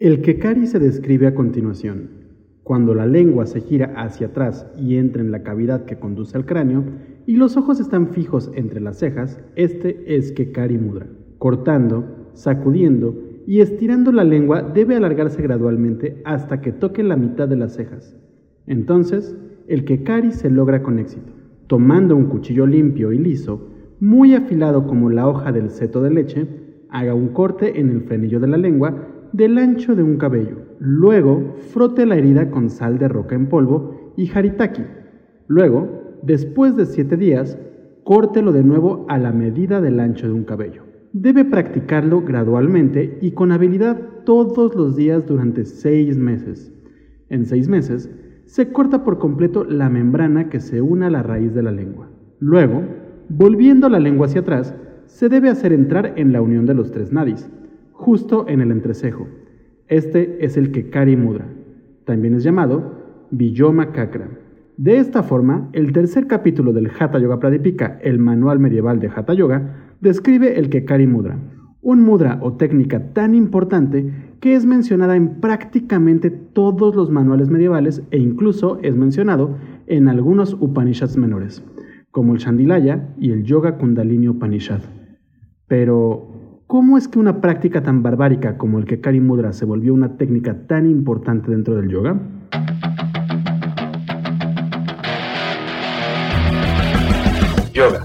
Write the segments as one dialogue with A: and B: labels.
A: El Kekari se describe a continuación. Cuando la lengua se gira hacia atrás y entra en la cavidad que conduce al cráneo y los ojos están fijos entre las cejas, este es Kekari Mudra. Cortando, sacudiendo y estirando la lengua debe alargarse gradualmente hasta que toque la mitad de las cejas. Entonces, el Kekari se logra con éxito. Tomando un cuchillo limpio y liso, muy afilado como la hoja del seto de leche, haga un corte en el frenillo de la lengua del ancho de un cabello. Luego, frote la herida con sal de roca en polvo y haritaki. Luego, después de siete días, córtelo de nuevo a la medida del ancho de un cabello. Debe practicarlo gradualmente y con habilidad todos los días durante seis meses. En seis meses, se corta por completo la membrana que se une a la raíz de la lengua. Luego, volviendo la lengua hacia atrás, se debe hacer entrar en la unión de los tres nadis, justo en el entrecejo. Este es el Kekari Mudra. También es llamado Villoma Kakra. De esta forma, el tercer capítulo del Hatha Yoga Pradipika, el manual medieval de Hatha Yoga, describe el Kekari Mudra, un mudra o técnica tan importante que es mencionada en prácticamente todos los manuales medievales e incluso es mencionado en algunos Upanishads menores, como el Chandilaya y el Yoga Kundalini Upanishad. Pero, ¿Cómo es que una práctica tan barbárica como el Kekari Mudra se volvió una técnica tan importante dentro del yoga?
B: Yoga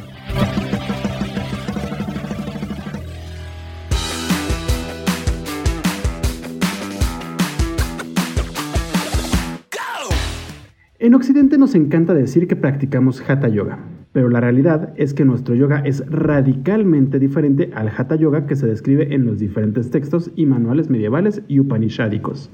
A: En Occidente nos encanta decir que practicamos Hatha Yoga, pero la realidad es que nuestro yoga es radicalmente diferente al Hatha Yoga que se describe en los diferentes textos y manuales medievales y upanishádicos.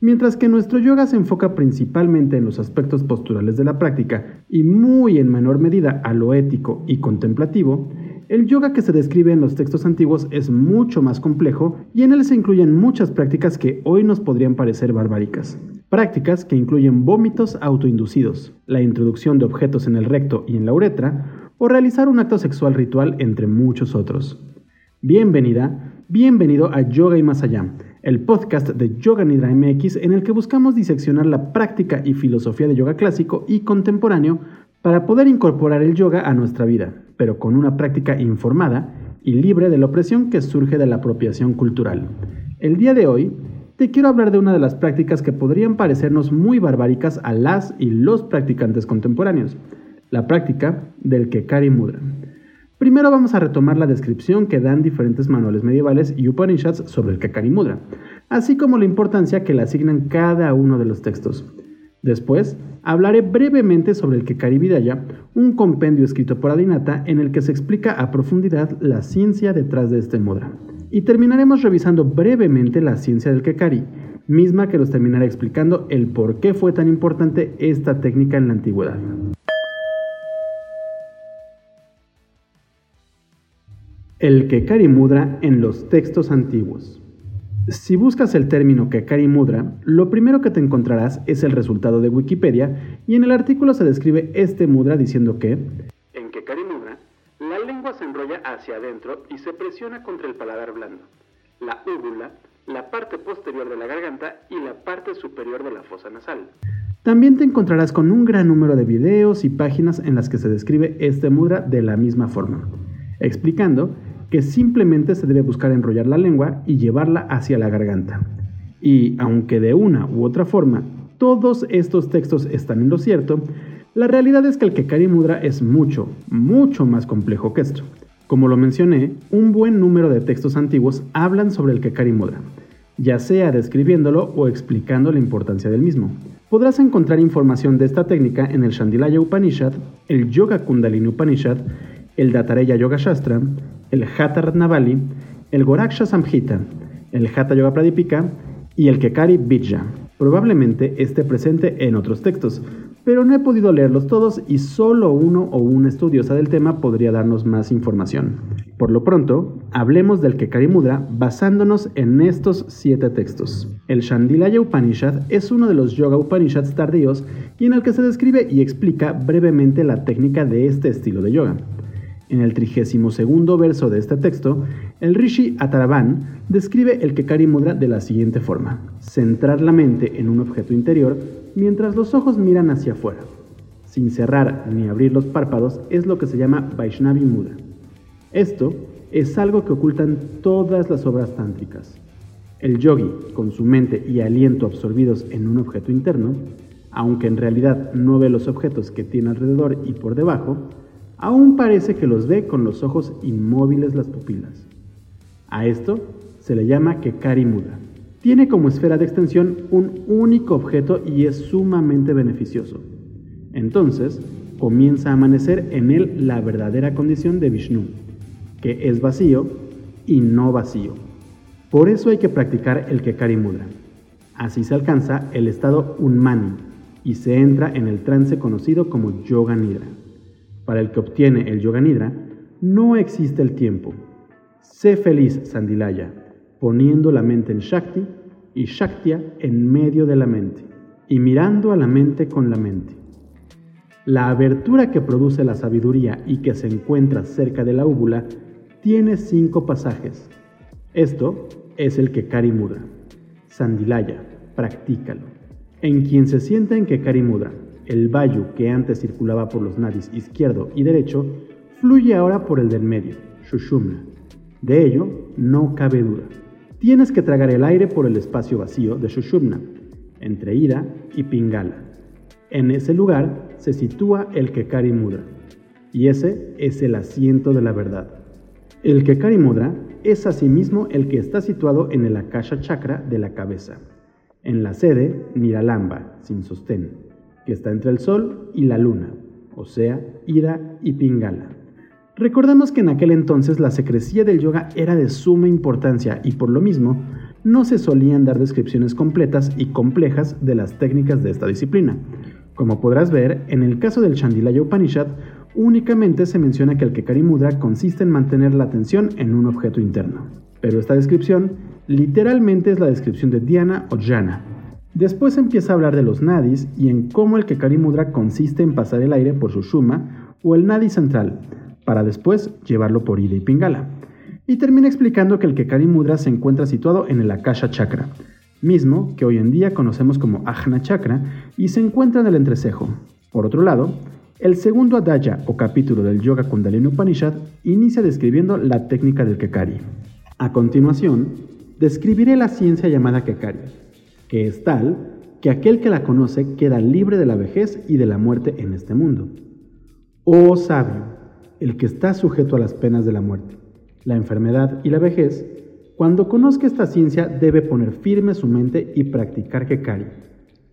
A: Mientras que nuestro yoga se enfoca principalmente en los aspectos posturales de la práctica y muy en menor medida a lo ético y contemplativo, el yoga que se describe en los textos antiguos es mucho más complejo y en él se incluyen muchas prácticas que hoy nos podrían parecer barbáricas. Prácticas que incluyen vómitos autoinducidos, la introducción de objetos en el recto y en la uretra, o realizar un acto sexual ritual, entre muchos otros. Bienvenida, bienvenido a Yoga y Más Allá, el podcast de Yoga Nidra MX en el que buscamos diseccionar la práctica y filosofía de yoga clásico y contemporáneo para poder incorporar el yoga a nuestra vida, pero con una práctica informada y libre de la opresión que surge de la apropiación cultural. El día de hoy te quiero hablar de una de las prácticas que podrían parecernos muy barbáricas a las y los practicantes contemporáneos, la práctica del Kekari Mudra. Primero vamos a retomar la descripción que dan diferentes manuales medievales y Upanishads sobre el Kekari Mudra, así como la importancia que le asignan cada uno de los textos. Después, hablaré brevemente sobre el Kekari Vidaya, un compendio escrito por Adinata en el que se explica a profundidad la ciencia detrás de este mudra. Y terminaremos revisando brevemente la ciencia del Kekari, misma que nos terminará explicando el por qué fue tan importante esta técnica en la antigüedad. El Kekari Mudra en los textos antiguos. Si buscas el término Kekari Mudra, lo primero que te encontrarás es el resultado de Wikipedia y en el artículo se describe este mudra diciendo que
B: hacia adentro y se presiona contra el paladar blando, la úvula, la parte posterior de la garganta y la parte superior de la fosa nasal.
A: También te encontrarás con un gran número de videos y páginas en las que se describe este mudra de la misma forma, explicando que simplemente se debe buscar enrollar la lengua y llevarla hacia la garganta. Y aunque de una u otra forma todos estos textos están en lo cierto, la realidad es que el Kekari Mudra es mucho, mucho más complejo que esto. Como lo mencioné, un buen número de textos antiguos hablan sobre el Kekari Mudra, ya sea describiéndolo o explicando la importancia del mismo. Podrás encontrar información de esta técnica en el Shandilaya Upanishad, el Yoga Kundalini Upanishad, el Datareya Yoga Shastra, el Hatha Ratnavali, el Goraksha Samhita, el Hatha Yoga Pradipika y el Kekari Vidya. Probablemente esté presente en otros textos, pero no he podido leerlos todos y solo uno o una estudiosa del tema podría darnos más información. Por lo pronto, hablemos del Kekari Mudra basándonos en estos siete textos. El Shandilaya Upanishad es uno de los Yoga Upanishads tardíos y en el que se describe y explica brevemente la técnica de este estilo de yoga. En el 32 verso de este texto, el Rishi Ataravan describe el Kekari Mudra de la siguiente forma: centrar la mente en un objeto interior mientras los ojos miran hacia afuera. Sin cerrar ni abrir los párpados es lo que se llama Vaishnavi Mudra. Esto es algo que ocultan todas las obras tántricas. El yogi, con su mente y aliento absorbidos en un objeto interno, aunque en realidad no ve los objetos que tiene alrededor y por debajo, aún parece que los ve con los ojos inmóviles las pupilas. A esto se le llama Kekari Mudra. Tiene como esfera de extensión un único objeto y es sumamente beneficioso. Entonces, comienza a amanecer en él la verdadera condición de Vishnu, que es vacío y no vacío. Por eso hay que practicar el Kekari Mudra. Así se alcanza el estado Unmani y se entra en el trance conocido como Yoga Nidra. Para el que obtiene el Yoga Nidra, no existe el tiempo. Sé feliz, Sandilaya poniendo la mente en Shakti y Shaktya en medio de la mente y mirando a la mente con la mente. La abertura que produce la sabiduría y que se encuentra cerca de la úvula tiene cinco pasajes. Esto es el Kekari Mudra. Sandilaya, practícalo. En quien se sienta en Kekari Mudra, el vayu que antes circulaba por los nadis izquierdo y derecho, fluye ahora por el del medio, Shushumna. De ello no cabe duda. Tienes que tragar el aire por el espacio vacío de Shushumna, entre Ida y Pingala. En ese lugar se sitúa el Kekari Mudra, y ese es el asiento de la verdad. El Kekari Mudra es asimismo el que está situado en el Akasha Chakra de la cabeza, en la sede Niralamba, sin sostén, que está entre el Sol y la Luna, o sea, Ida y Pingala. Recordamos que en aquel entonces la secrecía del yoga era de suma importancia y por lo mismo no se solían dar descripciones completas y complejas de las técnicas de esta disciplina. Como podrás ver, en el caso del Chandilaya Upanishad, únicamente se menciona que el Kekari Mudra consiste en mantener la atención en un objeto interno. Pero esta descripción literalmente es la descripción de Dhyana o Jhana. Después empieza a hablar de los nadis y en cómo el Kekari Mudra consiste en pasar el aire por su Shuma o el nadi central, para después llevarlo por Ida y Pingala. Y termina explicando que el Kekari Mudra se encuentra situado en el Akasha Chakra, mismo que hoy en día conocemos como Ajna Chakra y se encuentra en el entrecejo. Por otro lado, el segundo adaya o capítulo del Yoga Kundalini Upanishad inicia describiendo la técnica del Kekari. A continuación, describiré la ciencia llamada Kekari, que es tal que aquel que la conoce queda libre de la vejez y de la muerte en este mundo. Oh sabio, el que está sujeto a las penas de la muerte, la enfermedad y la vejez, cuando conozca esta ciencia debe poner firme su mente y practicar Kekari.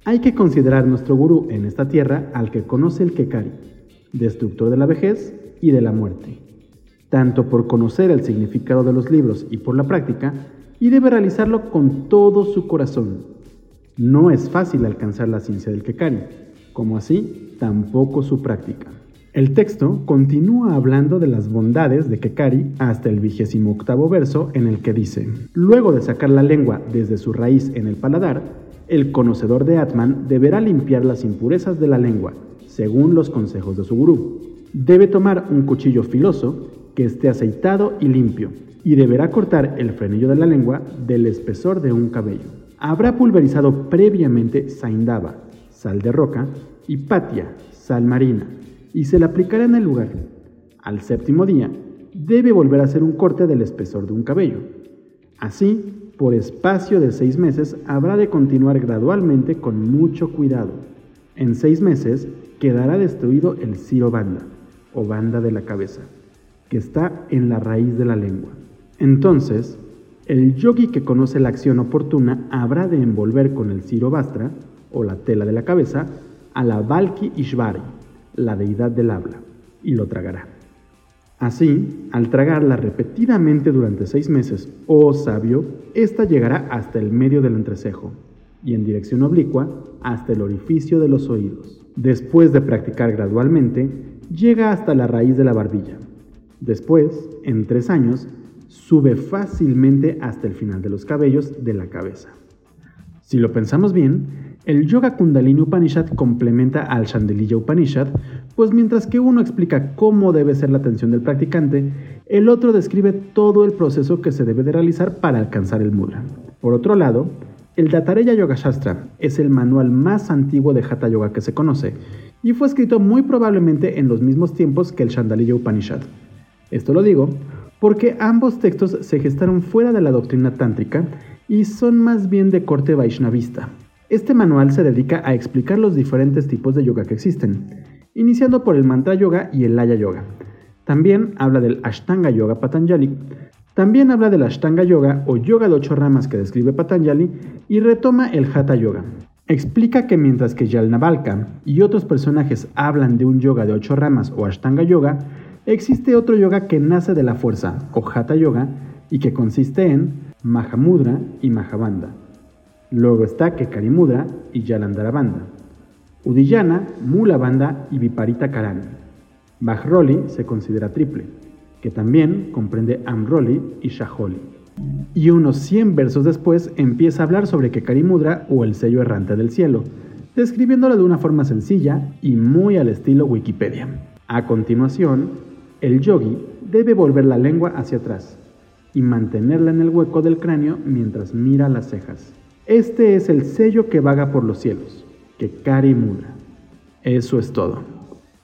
A: Hay que considerar nuestro gurú en esta tierra al que conoce el Kekari, destructor de la vejez y de la muerte, tanto por conocer el significado de los libros y por la práctica, y debe realizarlo con todo su corazón. No es fácil alcanzar la ciencia del Kekari, como así tampoco su práctica. El texto continúa hablando de las bondades de Kekari hasta el vigésimo octavo verso en el que dice, luego de sacar la lengua desde su raíz en el paladar, el conocedor de Atman deberá limpiar las impurezas de la lengua, según los consejos de su gurú. Debe tomar un cuchillo filoso que esté aceitado y limpio, y deberá cortar el frenillo de la lengua del espesor de un cabello. Habrá pulverizado previamente saindava, sal de roca, y patia, sal marina, y se le aplicará en el lugar. Al séptimo día, debe volver a hacer un corte del espesor de un cabello. Así, por espacio de seis meses, habrá de continuar gradualmente con mucho cuidado. En seis meses quedará destruido el ciro banda, o banda de la cabeza, que está en la raíz de la lengua. Entonces, el yogi que conoce la acción oportuna habrá de envolver con el bastra, o la tela de la cabeza, a la Valki Ishvari, la deidad del habla, y lo tragará. Así, al tragarla repetidamente durante seis meses, oh sabio, ésta llegará hasta el medio del entrecejo. y en dirección oblicua hasta el orificio de los oídos. Después de practicar gradualmente, llega hasta la raíz de la barbilla. Después, en tres años, sube fácilmente hasta el final de los cabellos de la cabeza. Si lo pensamos bien, el Yoga Kundalini Upanishad complementa al Chandeliya Upanishad, pues mientras que uno explica cómo debe ser la atención del practicante, el otro describe todo el proceso que se debe de realizar para alcanzar el mudra. Por otro lado, el Datareya Yoga Shastra es el manual más antiguo de Hatha Yoga que se conoce y fue escrito muy probablemente en los mismos tiempos que el Chandaliya Upanishad. Esto lo digo porque ambos textos se gestaron fuera de la doctrina tántrica y son más bien de corte vaishnavista. Este manual se dedica a explicar los diferentes tipos de yoga que existen, iniciando por el mantra yoga y el laya yoga. También habla del Ashtanga Yoga Patanjali, también habla del Ashtanga Yoga o yoga de ocho ramas que describe Patanjali y retoma el Hatha Yoga. Explica que mientras que Yalnavalka y otros personajes hablan de un yoga de ocho ramas o Ashtanga Yoga, existe otro yoga que nace de la fuerza o Yoga y que consiste en Mahamudra y Mahabandha. Luego está Kekari Mudra y Yalandharabandha. Udiyana, Mula Banda y Viparita Karani. Bajroli se considera triple que también comprende Amroli y Shaholi. Y unos 100 versos después empieza a hablar sobre Kekarimudra o el sello errante del cielo, describiéndolo de una forma sencilla y muy al estilo Wikipedia. A continuación, el yogi debe volver la lengua hacia atrás y mantenerla en el hueco del cráneo mientras mira las cejas. Este es el sello que vaga por los cielos, Kekari Mudra. Eso es todo.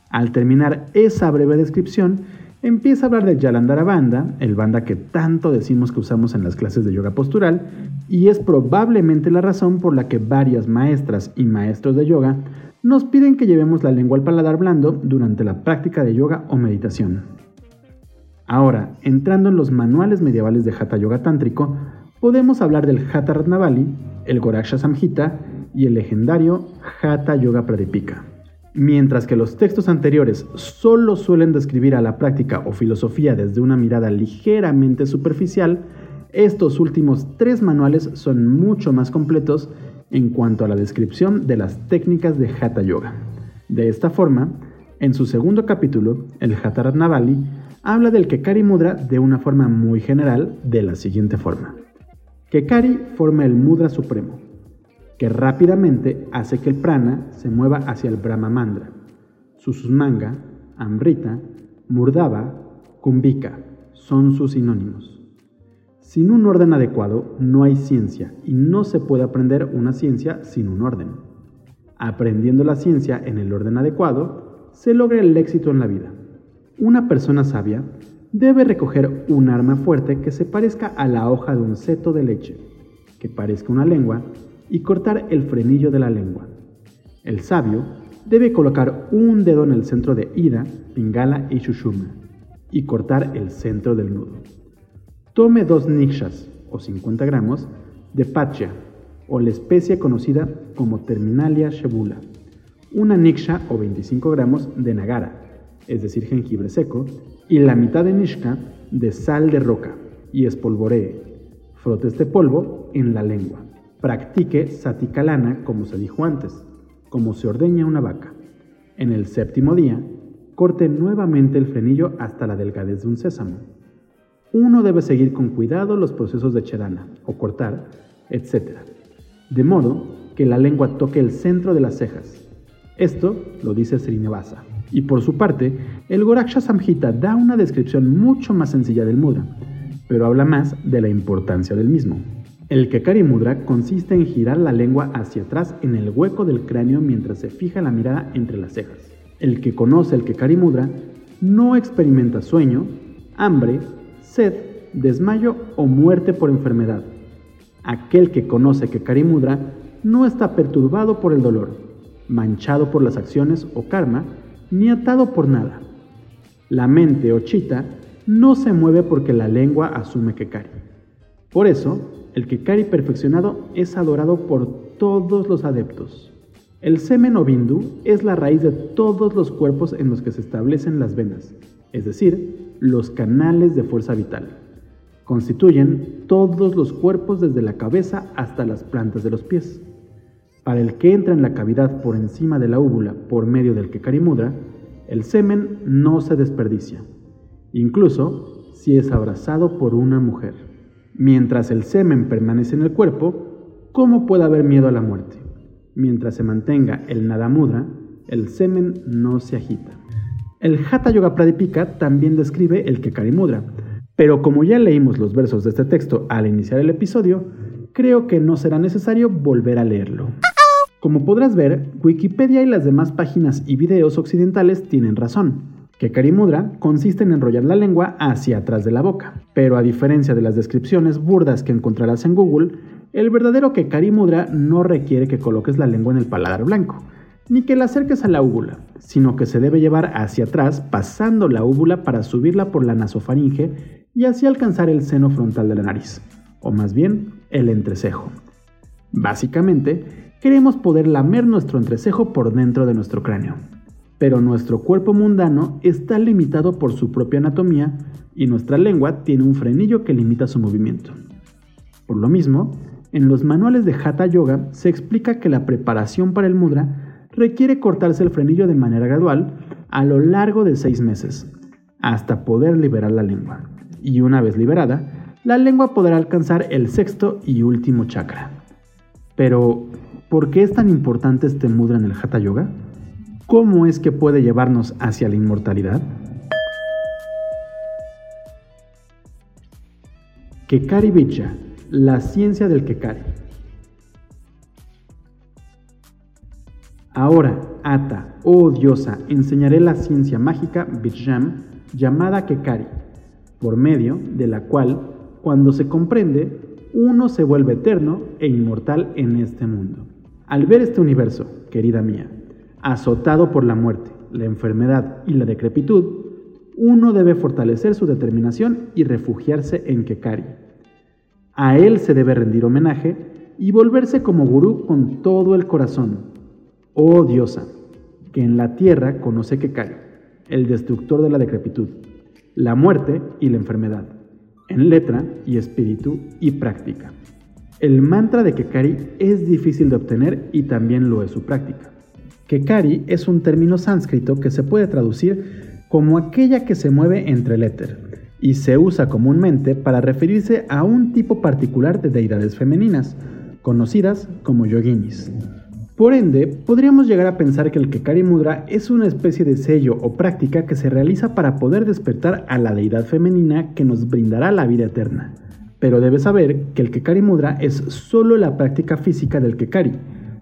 A: Al terminar esa breve descripción, empieza a hablar de Yalandhara Banda, el banda que tanto decimos que usamos en las clases de yoga postural, y es probablemente la razón por la que varias maestras y maestros de yoga nos piden que llevemos la lengua al paladar blando durante la práctica de yoga o meditación. Ahora, entrando en los manuales medievales de Hatha Yoga Tántrico, podemos hablar del Hatha Ratnavali, el Goraksha Samhita y el legendario Hatha Yoga Pradipika. Mientras que los textos anteriores solo suelen describir a la práctica o filosofía desde una mirada ligeramente superficial, estos últimos tres manuales son mucho más completos en cuanto a la descripción de las técnicas de Hatha Yoga. De esta forma, en su segundo capítulo, el Hatha Ratnavali, habla del Kekari Mudra de una forma muy general de la siguiente forma. Kekari forma el Mudra Supremo, que rápidamente hace que el prana se mueva hacia el Brahma Mandra. Sususmanga, Amrita, Murdava, Kumbhika son sus sinónimos. Sin un orden adecuado no hay ciencia y no se puede aprender una ciencia sin un orden. Aprendiendo la ciencia en el orden adecuado, se logra el éxito en la vida. Una persona sabia debe recoger un arma fuerte que se parezca a la hoja de un seto de leche, que parezca una lengua y cortar el frenillo de la lengua. El sabio debe colocar un dedo en el centro de Ida, Pingala y Shushuma y cortar el centro del nudo. Tome dos nikshas, o 50 gramos, de pacha, o la especie conocida como Terminalia shebula, una niksha o 25 gramos de nagara, es decir, jengibre seco, y la mitad de nishka de sal de roca, y espolvoree. Frote este polvo en la lengua. Practique satikalana como se dijo antes, como se ordeña una vaca. En el séptimo día, corte nuevamente el frenillo hasta la delgadez de un sésamo. Uno debe seguir con cuidado los procesos de cherana o cortar, etc. De modo que la lengua toque el centro de las cejas. Esto lo dice Srinivasa. Y por su parte, el Goraksha Samhita da una descripción mucho más sencilla del mudra, pero habla más de la importancia del mismo. El Kekari Mudra consiste en girar la lengua hacia atrás en el hueco del cráneo mientras se fija la mirada entre las cejas. El que conoce el Kekari Mudra no experimenta sueño, hambre, sed, desmayo o muerte por enfermedad. Aquel que conoce Kekari Mudra no está perturbado por el dolor, manchado por las acciones o karma, ni atado por nada. La mente o chita no se mueve porque la lengua asume Kekari. Por eso, el Kekari perfeccionado es adorado por todos los adeptos. El semen o bindu es la raíz de todos los cuerpos en los que se establecen las venas, es decir, los canales de fuerza vital. Constituyen todos los cuerpos desde la cabeza hasta las plantas de los pies. Para el que entra en la cavidad por encima de la úvula por medio del Kekari Mudra, el semen no se desperdicia, incluso si es abrazado por una mujer. Mientras el semen permanece en el cuerpo, ¿cómo puede haber miedo a la muerte? Mientras se mantenga el Nada Mudra, el semen no se agita. El Hatha Yoga Pradipika también describe el Kekari Mudra, pero como ya leímos los versos de este texto al iniciar el episodio, creo que no será necesario volver a leerlo. Como podrás ver, Wikipedia y las demás páginas y videos occidentales tienen razón. Kekari Mudra consiste en enrollar la lengua hacia atrás de la boca, pero a diferencia de las descripciones burdas que encontrarás en Google, el verdadero Kekari Mudra no requiere que coloques la lengua en el paladar blanco, ni que la acerques a la úvula, sino que se debe llevar hacia atrás pasando la úvula para subirla por la nasofaringe y así alcanzar el seno frontal de la nariz, o más bien el entrecejo. Básicamente, queremos poder lamer nuestro entrecejo por dentro de nuestro cráneo, pero nuestro cuerpo mundano está limitado por su propia anatomía y nuestra lengua tiene un frenillo que limita su movimiento. Por lo mismo, en los manuales de Hatha Yoga se explica que la preparación para el mudra requiere cortarse el frenillo de manera gradual a lo largo de seis meses, hasta poder liberar la lengua. Y una vez liberada, la lengua podrá alcanzar el sexto y último chakra. Pero, ¿por qué es tan importante este mudra en el Hatha Yoga? ¿Cómo es que puede llevarnos hacia la inmortalidad? Kekari Vicha, la ciencia del Kekari. Ahora, Ata, oh diosa, enseñaré la ciencia mágica Vijram llamada Kekari, por medio de la cual, cuando se comprende, uno se vuelve eterno e inmortal en este mundo. Al ver este universo, querida mía, azotado por la muerte, la enfermedad y la decrepitud, uno debe fortalecer su determinación y refugiarse en Kekari. A él se debe rendir homenaje y volverse como gurú con todo el corazón, Oh diosa, que en la tierra conoce cae, el destructor de la decrepitud, la muerte y la enfermedad, en letra y espíritu y práctica. El mantra de Kekari es difícil de obtener y también lo es su práctica. Kekari es un término sánscrito que se puede traducir como aquella que se mueve entre el éter y se usa comúnmente para referirse a un tipo particular de deidades femeninas, conocidas como yoginis. Por ende, podríamos llegar a pensar que el Kekari Mudra es una especie de sello o práctica que se realiza para poder despertar a la deidad femenina que nos brindará la vida eterna. Pero debes saber que el Kekari Mudra es solo la práctica física del Kekari,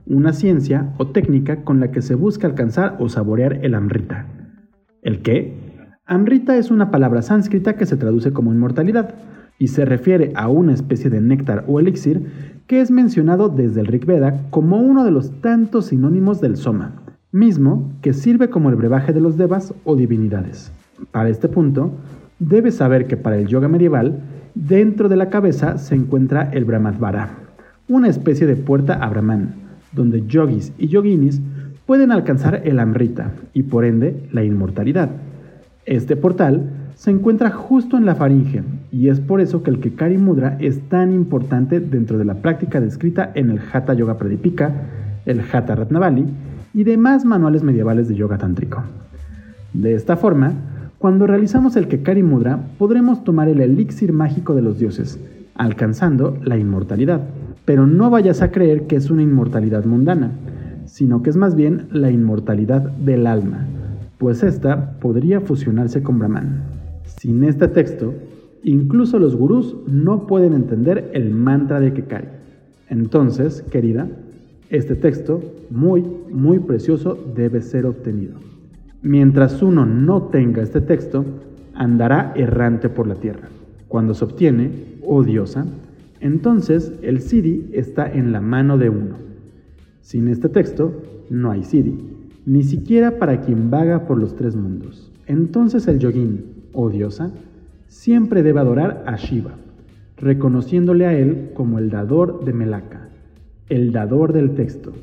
A: una ciencia o técnica con la que se busca alcanzar o saborear el Amrita. ¿El qué? Amrita es una palabra sánscrita que se traduce como inmortalidad y se refiere a una especie de néctar o elixir que es mencionado desde el Rig Veda como uno de los tantos sinónimos del Soma, mismo que sirve como el brebaje de los devas o divinidades. Para este punto, debes saber que para el yoga medieval, dentro de la cabeza se encuentra el Brahmadvara, una especie de puerta a Brahman, donde yogis y yoginis pueden alcanzar el Amrita y por ende la inmortalidad. Este portal se encuentra justo en la faringe y es por eso que el Kekari Mudra es tan importante dentro de la práctica descrita en el Hatha Yoga Pradipika, el Hatha Ratnavali y demás manuales medievales de yoga tántrico. De esta forma, cuando realizamos el Kekari Mudra, podremos tomar el elixir mágico de los dioses, alcanzando la inmortalidad. Pero no vayas a creer que es una inmortalidad mundana, sino que es más bien la inmortalidad del alma, pues esta podría fusionarse con Brahman. Sin este texto, incluso los gurús no pueden entender el mantra de Kekari. Entonces, querida, este texto, muy, muy precioso, debe ser obtenido. Mientras uno no tenga este texto, andará errante por la tierra. Cuando se obtiene, oh diosa, entonces el Siddhi está en la mano de uno. Sin este texto, no hay Siddhi, ni siquiera para quien vaga por los tres mundos. Entonces el yogin, o diosa, siempre debe adorar a Shiva, reconociéndole a él como el dador de Melaka, el dador del texto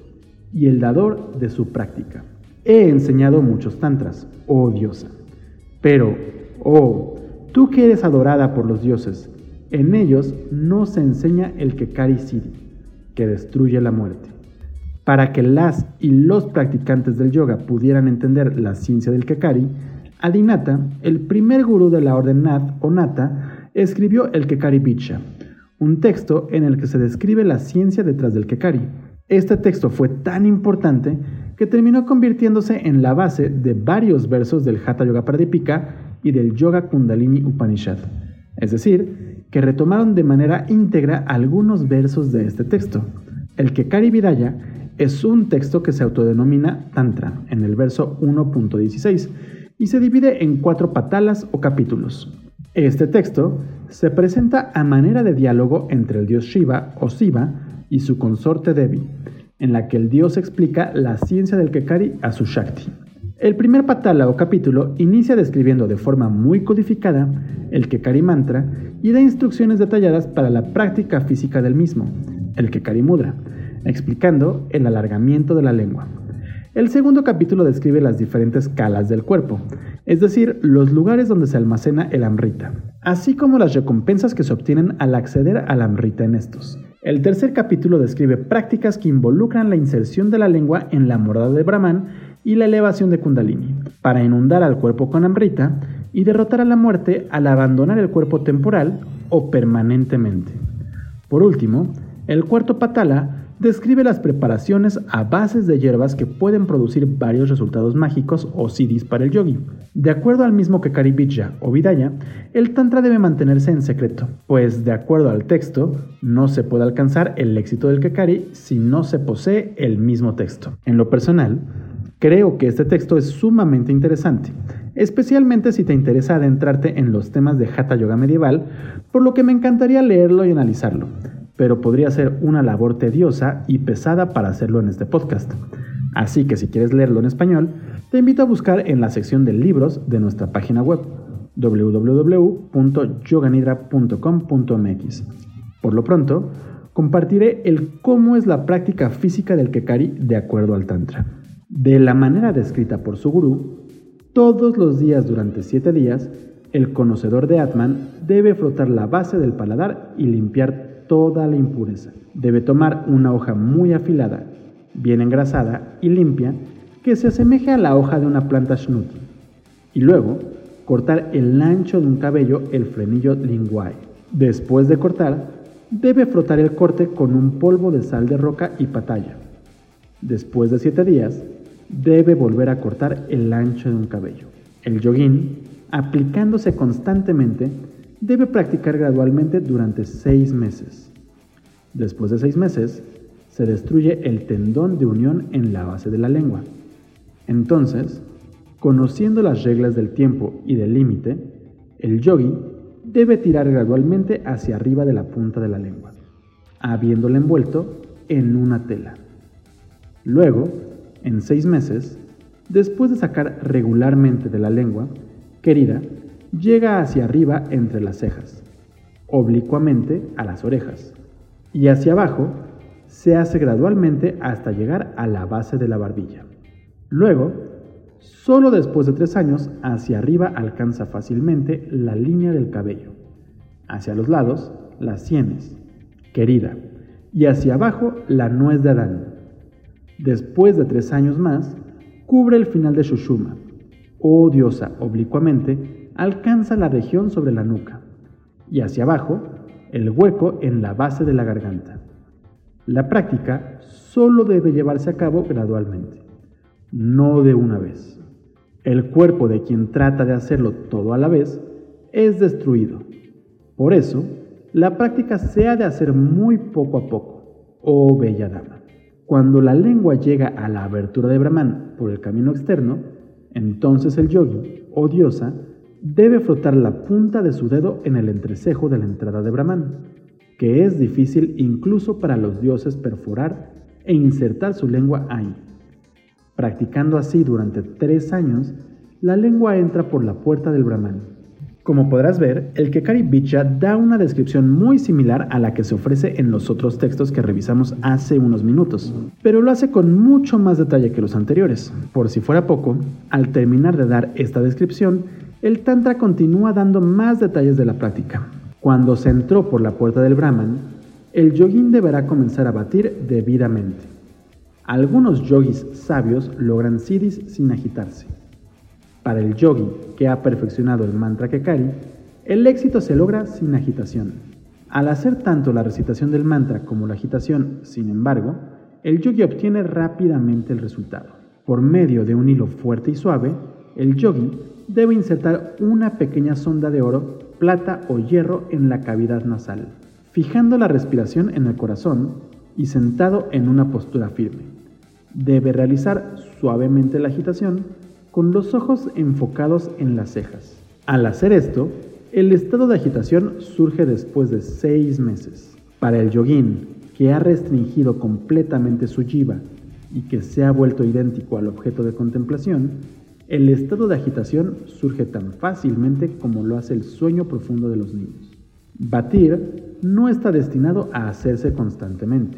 A: y el dador de su práctica. He enseñado muchos tantras, oh diosa, pero, oh, tú que eres adorada por los dioses, en ellos no se enseña el Kekari Siddhi, que destruye la muerte. Para que las y los practicantes del yoga pudieran entender la ciencia del Kekari, Adinata, el primer gurú de la orden Nath o Nata, escribió el Kekari Bicha, un texto en el que se describe la ciencia detrás del Kekari. Este texto fue tan importante que terminó convirtiéndose en la base de varios versos del Hatha Yoga Pradipika y del Yoga Kundalini Upanishad, es decir, que retomaron de manera íntegra algunos versos de este texto. El Kekari Vidaya es un texto que se autodenomina Tantra en el verso 1.16 y se divide en cuatro patalas o capítulos. Este texto se presenta a manera de diálogo entre el dios Shiva o Siva y su consorte Devi, en la que el dios explica la ciencia del Kekari a su Shakti. El primer patala o capítulo inicia describiendo de forma muy codificada el Kekari Mantra y da instrucciones detalladas para la práctica física del mismo, el Kekari Mudra, explicando el alargamiento de la lengua. El segundo capítulo describe las diferentes calas del cuerpo, es decir, los lugares donde se almacena el amrita, así como las recompensas que se obtienen al acceder al amrita en estos. El tercer capítulo describe prácticas que involucran la inserción de la lengua en la morada de Brahman y la elevación de Kundalini, para inundar al cuerpo con amrita y derrotar a la muerte al abandonar el cuerpo temporal o permanentemente. Por último, el cuarto patala describe las preparaciones a bases de hierbas que pueden producir varios resultados mágicos o siddhis para el yogi. De acuerdo al mismo que Karibidya o Vidaya, el Tantra debe mantenerse en secreto, pues de acuerdo al texto, no se puede alcanzar el éxito del Kekari si no se posee el mismo texto. En lo personal, creo que este texto es sumamente interesante, especialmente si te interesa adentrarte en los temas de Hatha Yoga medieval, por lo que me encantaría leerlo y analizarlo pero podría ser una labor tediosa y pesada para hacerlo en este podcast. Así que si quieres leerlo en español, te invito a buscar en la sección de libros de nuestra página web www.yoganidra.com.mx. Por lo pronto, compartiré el cómo es la práctica física del Kekari de acuerdo al Tantra. De la manera descrita por su gurú, todos los días durante 7 días, el conocedor de Atman debe frotar la base del paladar y limpiar toda la impureza. Debe tomar una hoja muy afilada, bien engrasada y limpia, que se asemeje a la hoja de una planta shnuti, y luego cortar el ancho de un cabello el frenillo linguae. Después de cortar, debe frotar el corte con un polvo de sal de roca y patalla. Después de siete días, debe volver a cortar el ancho de un cabello. El yoguín, aplicándose constantemente, debe practicar gradualmente durante seis meses. Después de seis meses, se destruye el tendón de unión en la base de la lengua. Entonces, conociendo las reglas del tiempo y del límite, el yogi debe tirar gradualmente hacia arriba de la punta de la lengua, habiéndola envuelto en una tela. Luego, en seis meses, después de sacar regularmente de la lengua, querida, llega hacia arriba entre las cejas, oblicuamente a las orejas, y hacia abajo se hace gradualmente hasta llegar a la base de la barbilla. Luego, solo después de tres años, hacia arriba alcanza fácilmente la línea del cabello, hacia los lados las sienes, querida, y hacia abajo la nuez de Adán. Después de tres años más, cubre el final de Shushuma, o diosa oblicuamente alcanza la región sobre la nuca y hacia abajo el hueco en la base de la garganta. La práctica solo debe llevarse a cabo gradualmente, no de una vez. El cuerpo de quien trata de hacerlo todo a la vez es destruido. Por eso, la práctica se ha de hacer muy poco a poco, oh bella dama. Cuando la lengua llega a la abertura de Brahman por el camino externo, entonces el yogi o diosa debe frotar la punta de su dedo en el entrecejo de la entrada de Brahman, que es difícil incluso para los dioses perforar e insertar su lengua ahí. Practicando así durante tres años, la lengua entra por la puerta del Brahman. Como podrás ver, el Kekari Bicha da una descripción muy similar a la que se ofrece en los otros textos que revisamos hace unos minutos, pero lo hace con mucho más detalle que los anteriores. Por si fuera poco, al terminar de dar esta descripción, el Tantra continúa dando más detalles de la práctica. Cuando se entró por la puerta del Brahman, el yogín deberá comenzar a batir debidamente. Algunos yogis sabios logran siddhis sin agitarse. Para el yogi que ha perfeccionado el mantra Kekari, el éxito se logra sin agitación. Al hacer tanto la recitación del mantra como la agitación, sin embargo, el yogi obtiene rápidamente el resultado. Por medio de un hilo fuerte y suave, el yogi debe insertar una pequeña sonda de oro, plata o hierro en la cavidad nasal, fijando la respiración en el corazón y sentado en una postura firme. Debe realizar suavemente la agitación con los ojos enfocados en las cejas. Al hacer esto, el estado de agitación surge después de seis meses. Para el yogin, que ha restringido completamente su jiva y que se ha vuelto idéntico al objeto de contemplación, el estado de agitación surge tan fácilmente como lo hace el sueño profundo de los niños. Batir no está destinado a hacerse constantemente.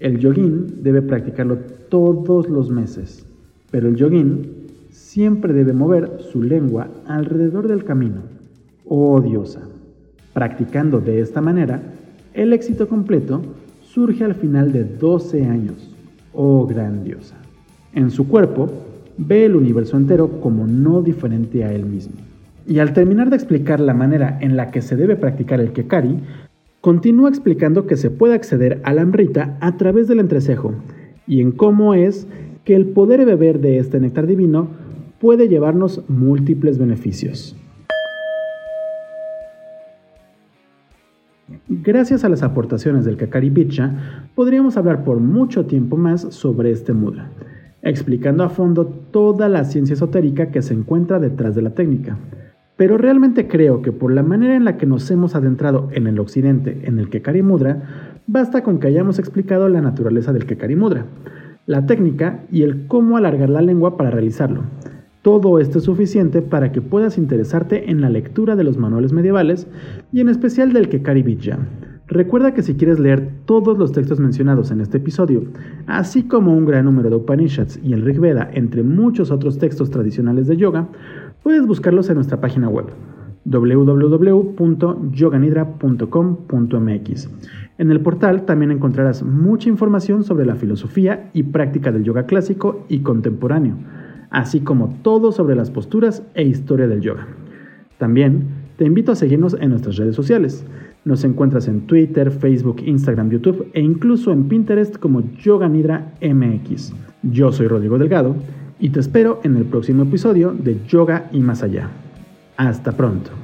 A: El yogin debe practicarlo todos los meses, pero el yogin siempre debe mover su lengua alrededor del camino. Oh diosa. Practicando de esta manera, el éxito completo surge al final de 12 años. Oh gran diosa. En su cuerpo, ve el universo entero como no diferente a él mismo. Y al terminar de explicar la manera en la que se debe practicar el Kekari, Continúa explicando que se puede acceder a la Amrita a través del entrecejo y en cómo es que el poder beber de este néctar divino puede llevarnos múltiples beneficios. Gracias a las aportaciones del Kakari Bicha, podríamos hablar por mucho tiempo más sobre este mudra, explicando a fondo toda la ciencia esotérica que se encuentra detrás de la técnica. Pero realmente creo que por la manera en la que nos hemos adentrado en el occidente en el Kekari Mudra, basta con que hayamos explicado la naturaleza del Kekari Mudra, la técnica y el cómo alargar la lengua para realizarlo. Todo esto es suficiente para que puedas interesarte en la lectura de los manuales medievales y en especial del Kekari Vidya. Recuerda que si quieres leer todos los textos mencionados en este episodio, así como un gran número de Upanishads y el Rig Veda, entre muchos otros textos tradicionales de yoga, Puedes buscarlos en nuestra página web www.yoganidra.com.mx. En el portal también encontrarás mucha información sobre la filosofía y práctica del yoga clásico y contemporáneo, así como todo sobre las posturas e historia del yoga. También te invito a seguirnos en nuestras redes sociales. Nos encuentras en Twitter, Facebook, Instagram, YouTube e incluso en Pinterest como Yoga Nidra MX. Yo soy Rodrigo Delgado y te espero en el próximo episodio de Yoga y Más Allá. Hasta pronto.